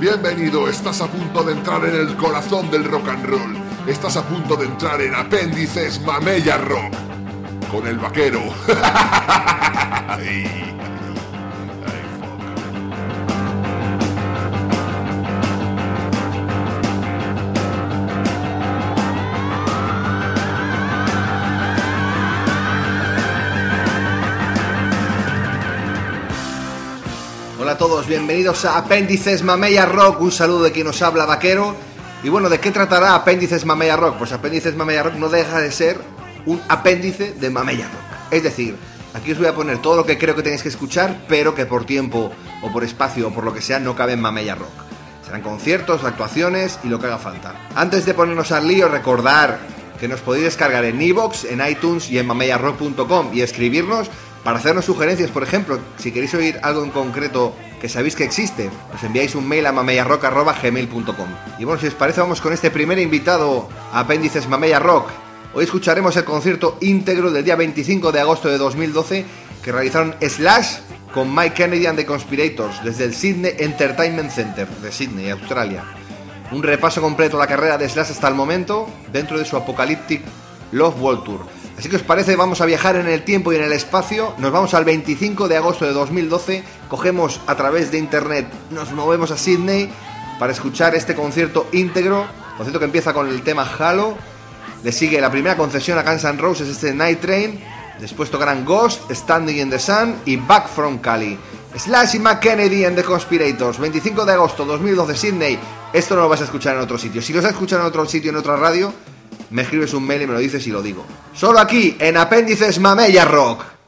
Bienvenido, estás a punto de entrar en el corazón del rock and roll. Estás a punto de entrar en Apéndices Mamella Rock. Con el vaquero. todos, bienvenidos a Apéndices Mamella Rock, un saludo de quien nos habla Vaquero. Y bueno, ¿de qué tratará Apéndices Mamella Rock? Pues Apéndices Mamella Rock no deja de ser un apéndice de Mamella Rock. Es decir, aquí os voy a poner todo lo que creo que tenéis que escuchar, pero que por tiempo o por espacio o por lo que sea no cabe en Mamella Rock. Serán conciertos, actuaciones y lo que haga falta. Antes de ponernos al lío, recordar que nos podéis descargar en iVoox, en iTunes y en mamellarrock.com y escribirnos para hacernos sugerencias, por ejemplo, si queréis oír algo en concreto que sabéis que existe, os enviáis un mail a mamellarrock.gmail.com. Y bueno, si os parece, vamos con este primer invitado Apéndices Mamella Rock. Hoy escucharemos el concierto íntegro del día 25 de agosto de 2012 que realizaron Slash con Mike Kennedy and the Conspirators desde el Sydney Entertainment Center de Sydney, Australia. Un repaso completo a la carrera de Slash hasta el momento dentro de su Apocalyptic Love World Tour. Así que os parece, vamos a viajar en el tiempo y en el espacio. Nos vamos al 25 de agosto de 2012. Cogemos a través de internet, nos movemos a Sydney para escuchar este concierto íntegro. Concierto que empieza con el tema Halo. Le sigue la primera concesión a Guns N' Roses, este Night Train. Después tocarán Ghost, Standing in the Sun y Back from Cali. Slash y McKennedy and the Conspirators, 25 de agosto 2012, Sydney. Esto no lo vas a escuchar en otro sitio. Si lo vas a escuchar en otro sitio, en otra radio, me escribes un mail y me lo dices y lo digo. Solo aquí, en Apéndices Mamella Rock.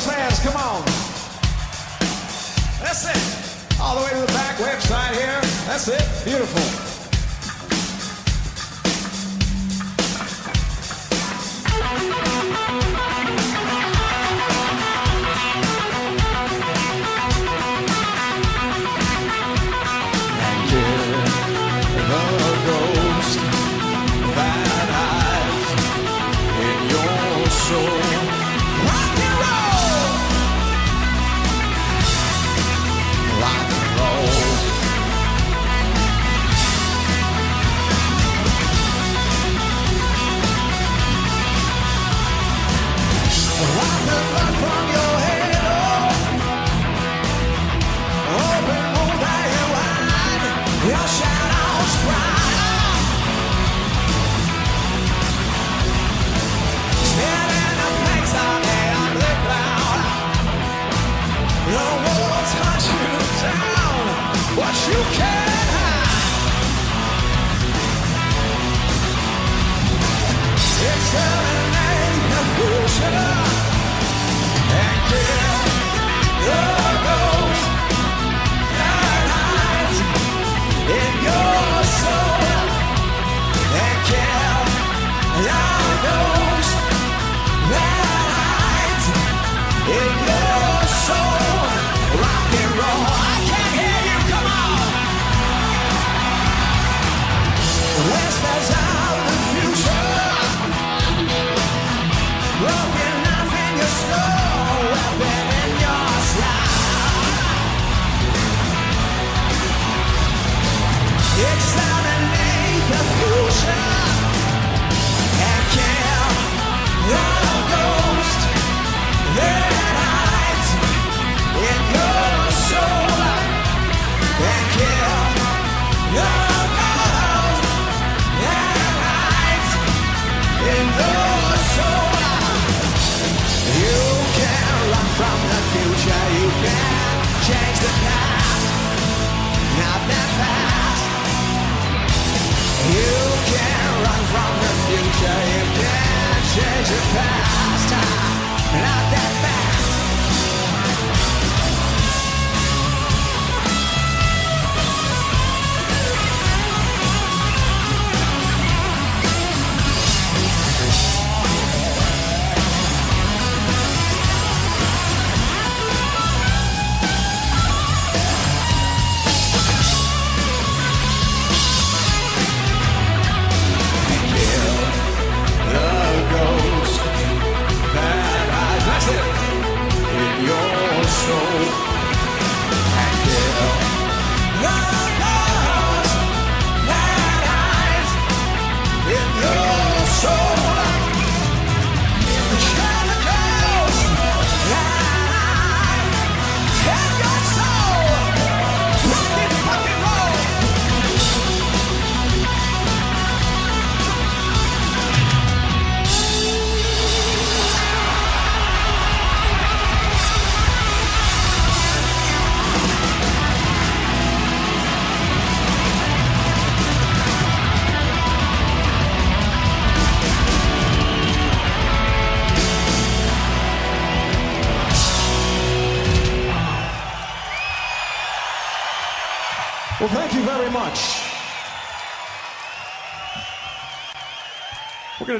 Those hands. Come on. That's it. All the way to the back website here. That's it. Beautiful. It's underneath the future. From the future, you can't change your past, not that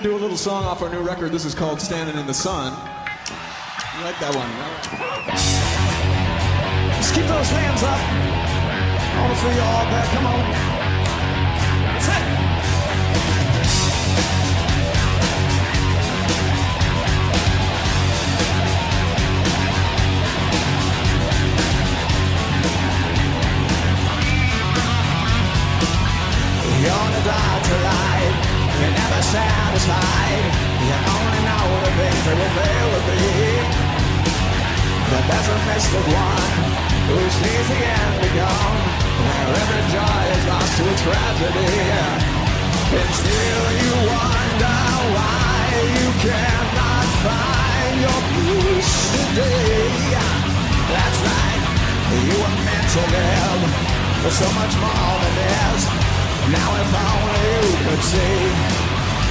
to do a little song off our new record. This is called Standing in the Sun. You like that one? Right. Just keep those hands up. I want to see you all back. Come on. Satisfied. You only know the things that will fail to be. But there's a mystic one who sees the end become where every joy is lost to a tragedy. And still you wonder why you cannot find your peace today. That's right, you were meant to for so much more than this. Now if only you could see,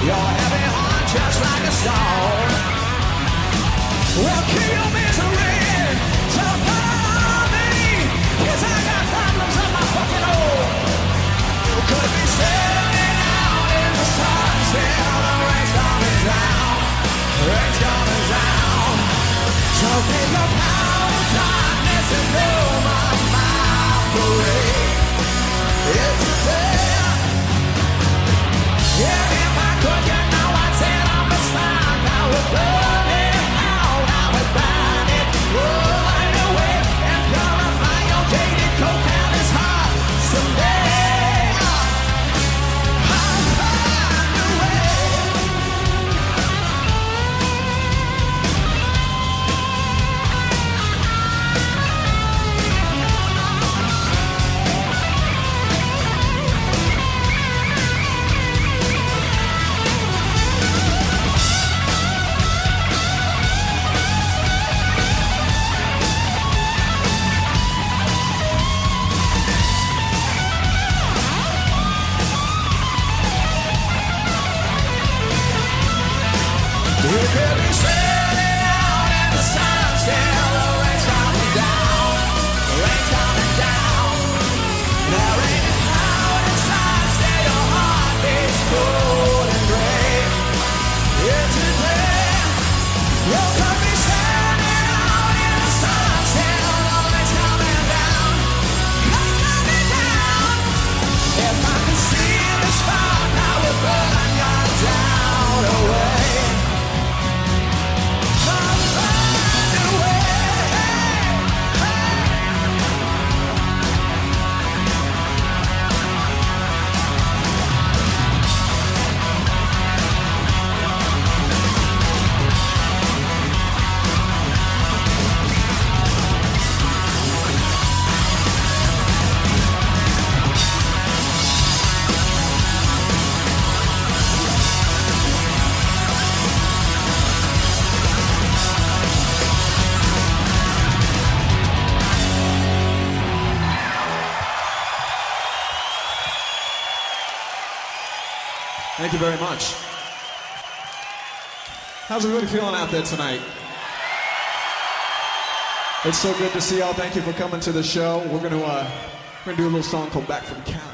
Your heavy heart just like a stone kill your misery So I got problems of my fucking oh. standing out in the sun Still the rain's Rain's So power darkness And my It's a Yeah How's everybody feeling out there tonight? It's so good to see y'all. Thank you for coming to the show. We're gonna uh, we're gonna do a little song called "Back from Cal."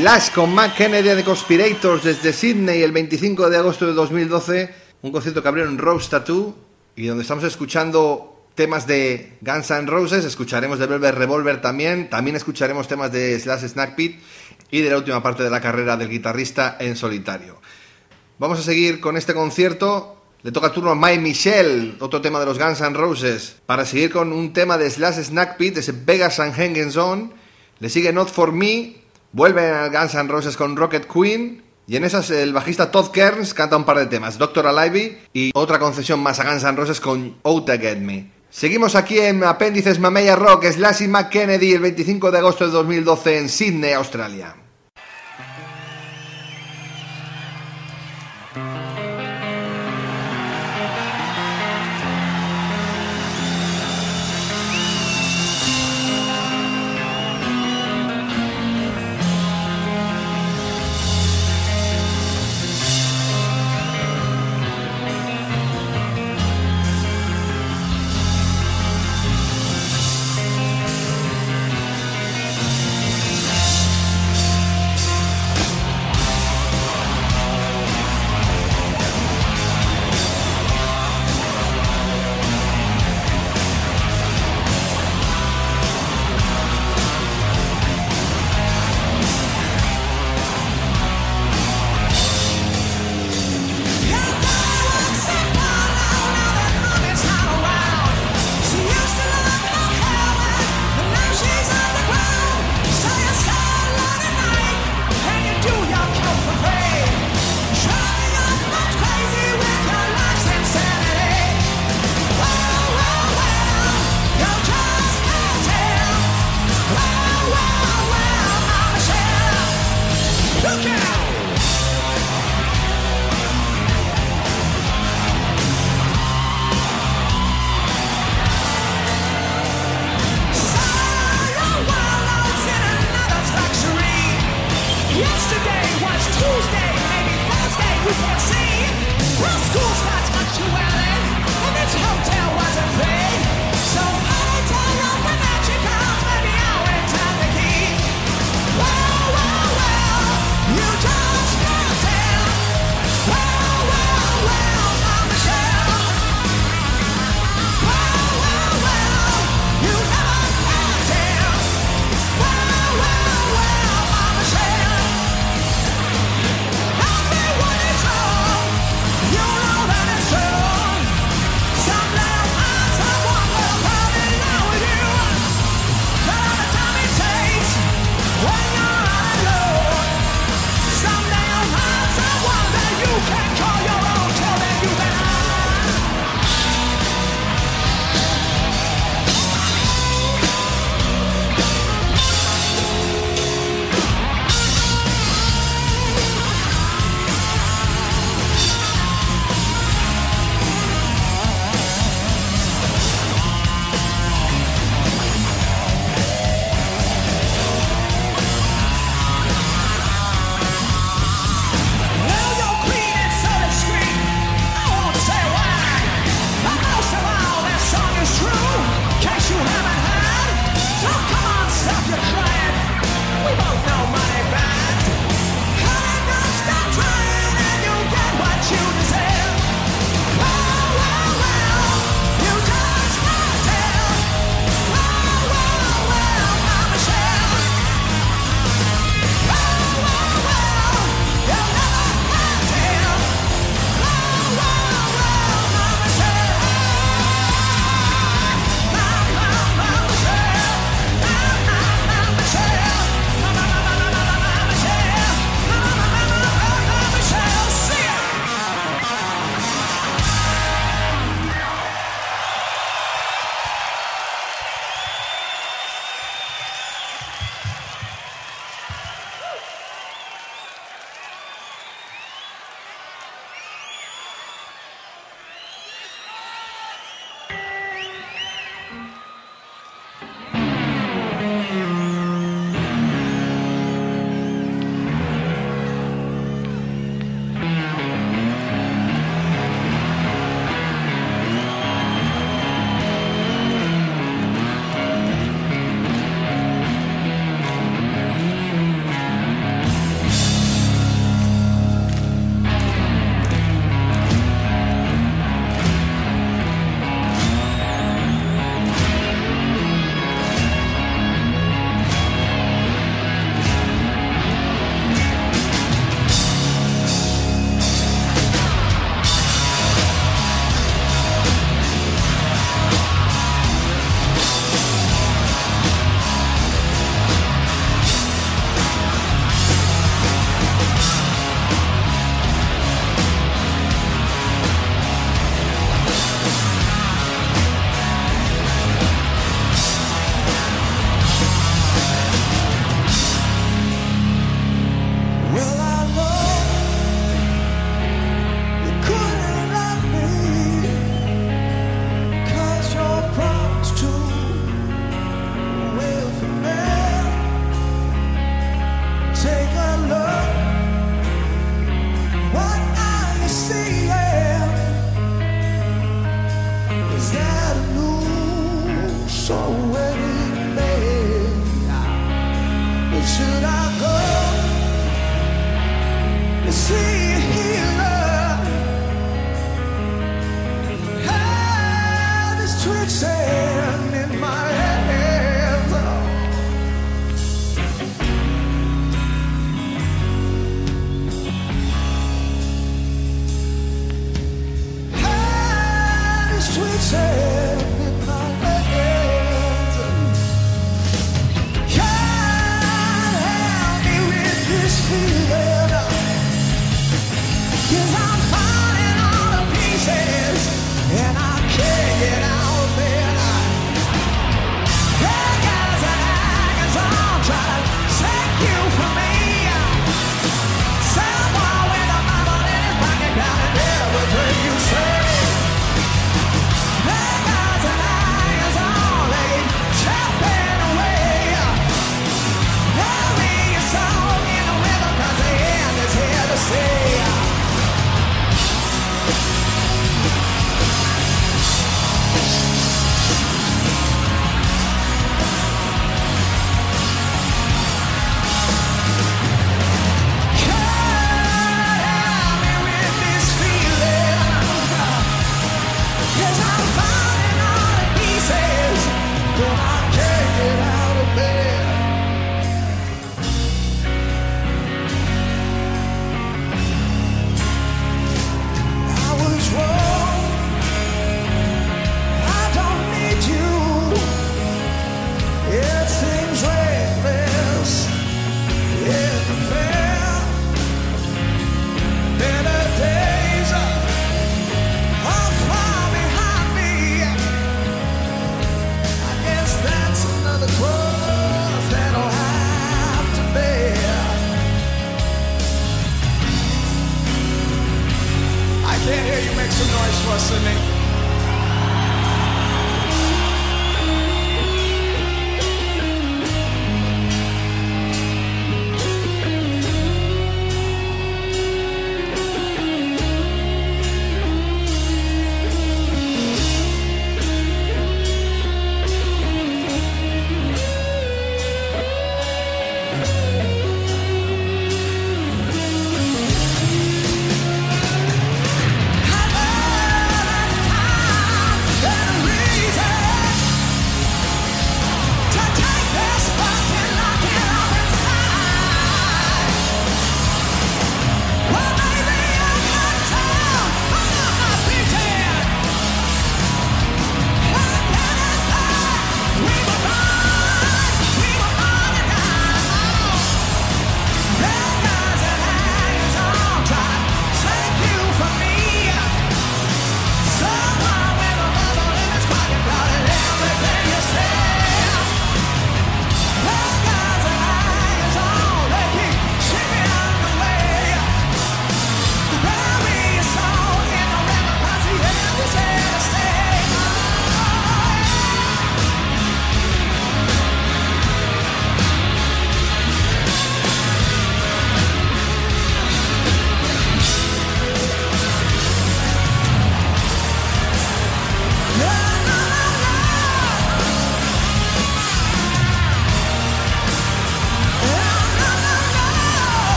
Slash con Matt Kennedy de Conspirators desde Sydney el 25 de agosto de 2012. Un concierto que abrieron Rose Tattoo y donde estamos escuchando temas de Guns N' Roses, escucharemos de Velvet Revolver también, también escucharemos temas de Slash Snack Pit y de la última parte de la carrera del guitarrista en solitario. Vamos a seguir con este concierto. Le toca turno a Mike Michelle, otro tema de los Guns N' Roses, para seguir con un tema de Slash Snack Pit, ese Vegas and Hanging On. Le sigue Not For Me, vuelve a Guns N' Roses con Rocket Queen, y en esas el bajista Todd Kearns canta un par de temas, Doctor Alive y otra concesión más a Guns N' Roses con Out to Get Me. Seguimos aquí en Apéndices Mamella Rock, Slash y McKennedy el 25 de agosto de 2012 en Sydney, Australia.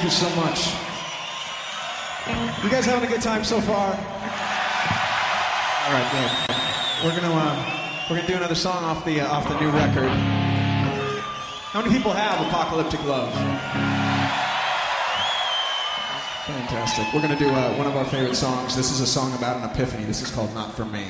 Thank you so much. You guys having a good time so far? All right, good. We're gonna uh, we're gonna do another song off the uh, off the new record. How many people have Apocalyptic Love? Fantastic. We're gonna do uh, one of our favorite songs. This is a song about an epiphany. This is called Not for Me.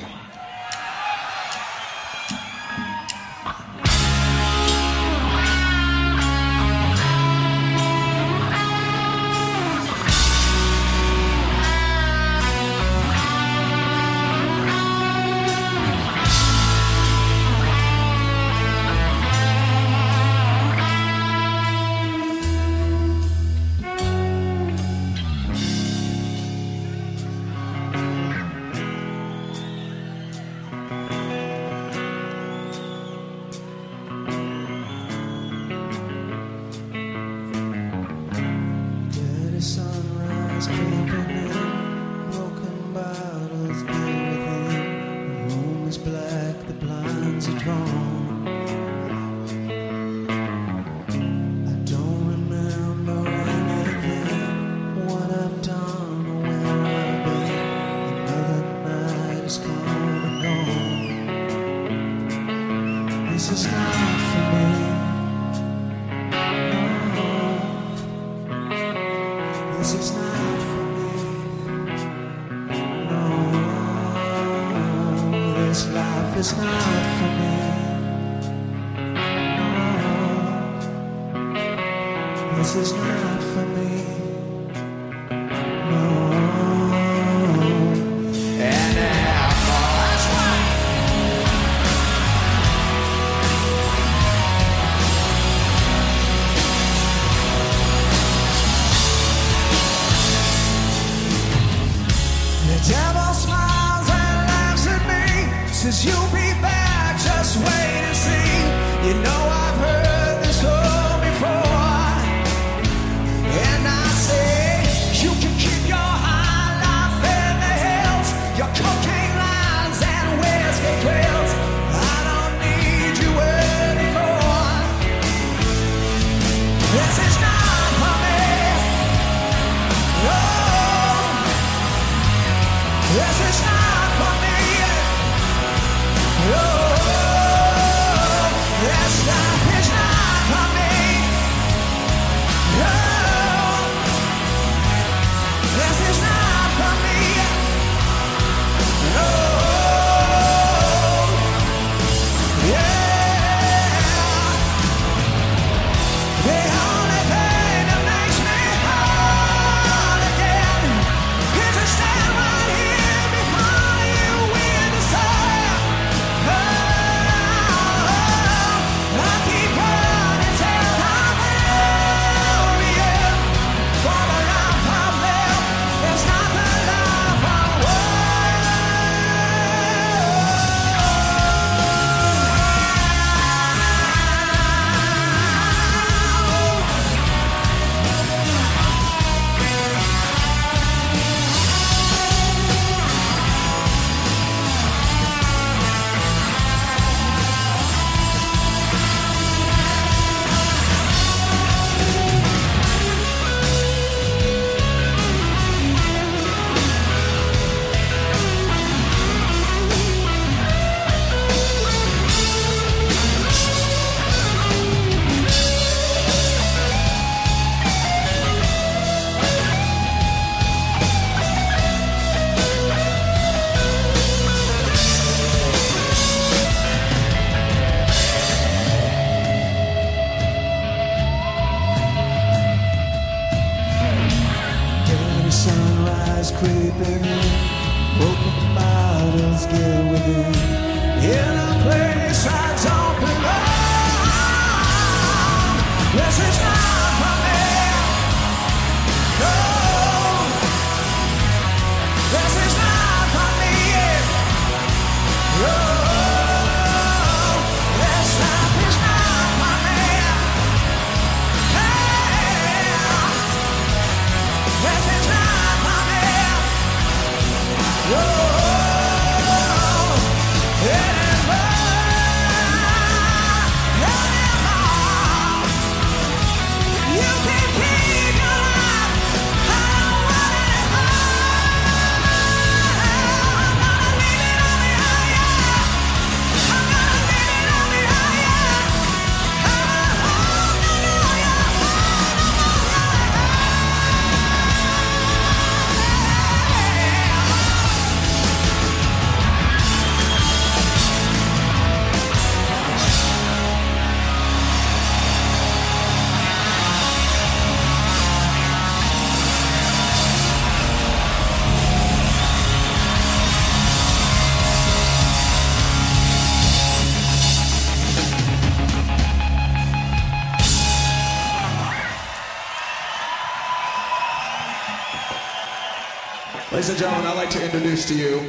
gentlemen, I'd like to introduce to you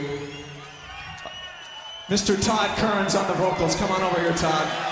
Mr. Todd Kearns on the vocals. Come on over here, Todd.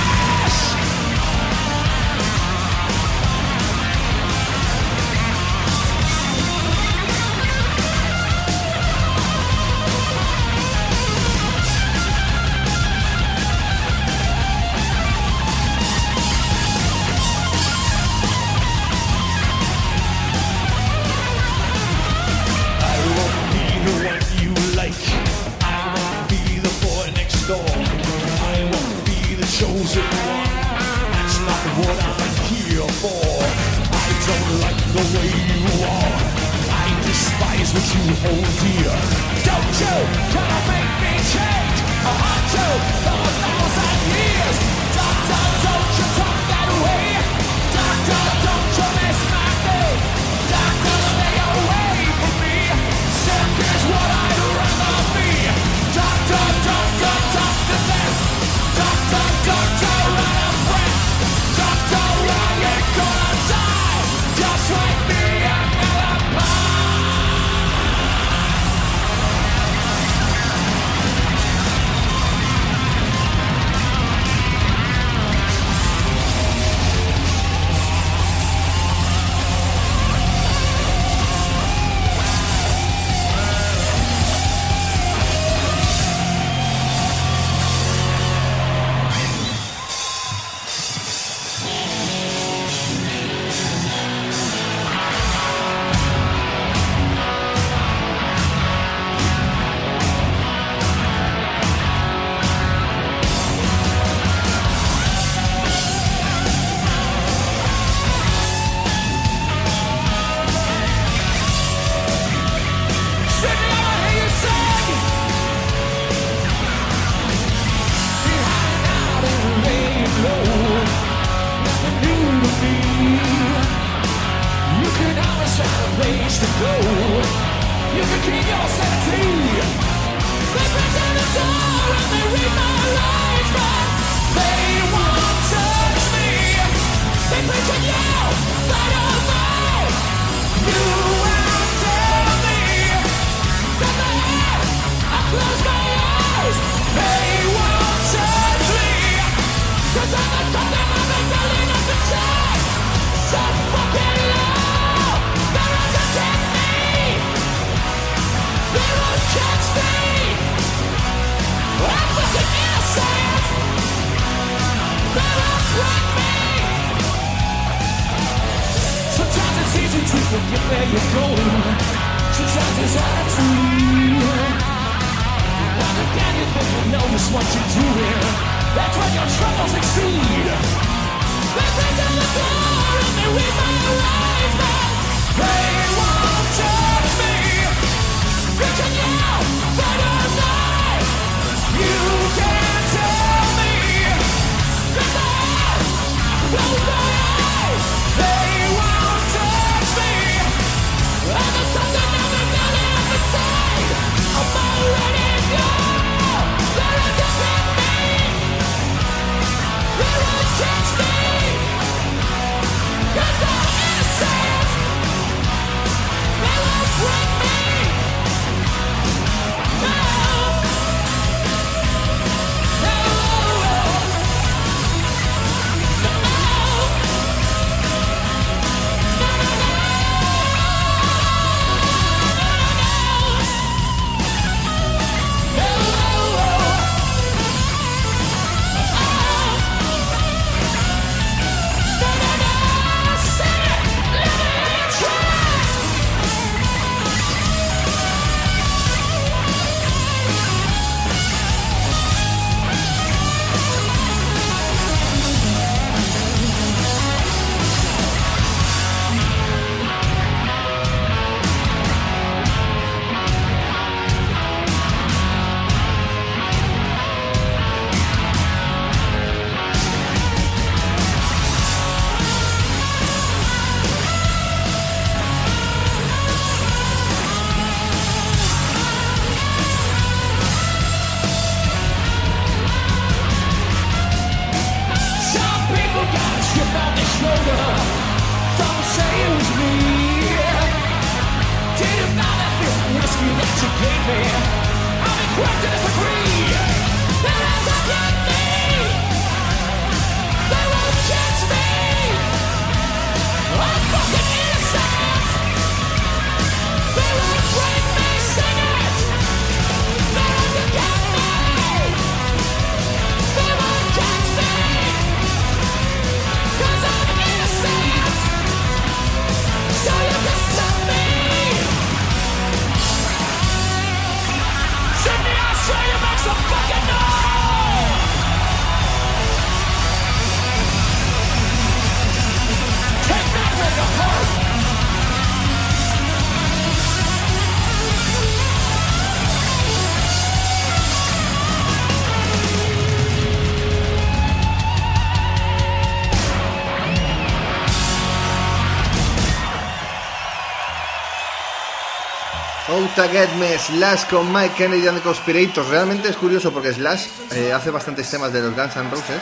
Out to Get Me, Slash con Mike Kennedy and the Conspirators. Realmente es curioso porque Slash eh, hace bastantes temas de los Guns N' Roses,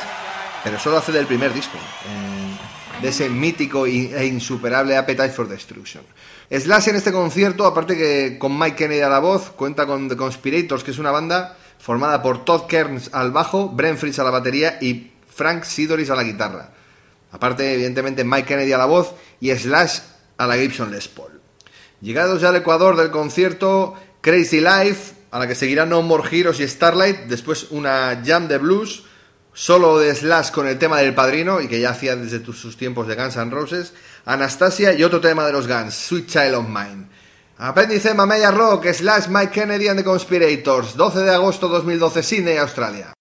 pero solo hace del primer disco, eh, de ese mítico e insuperable Appetite for Destruction. Slash en este concierto, aparte que con Mike Kennedy a la voz, cuenta con The Conspirators, que es una banda formada por Todd Kearns al bajo, Brent Fritz a la batería y Frank Sidoris a la guitarra. Aparte, evidentemente, Mike Kennedy a la voz y Slash a la Gibson Les Paul. Llegados ya al Ecuador del concierto, Crazy Life, a la que seguirán No More Heroes y Starlight, después una jam de blues, solo de Slash con el tema del padrino, y que ya hacía desde sus tiempos de Guns N' Roses, Anastasia y otro tema de los Guns, Sweet Child of Mine. Apéndice Mamella Rock, Slash Mike Kennedy and the Conspirators, 12 de agosto 2012, Sydney, Australia.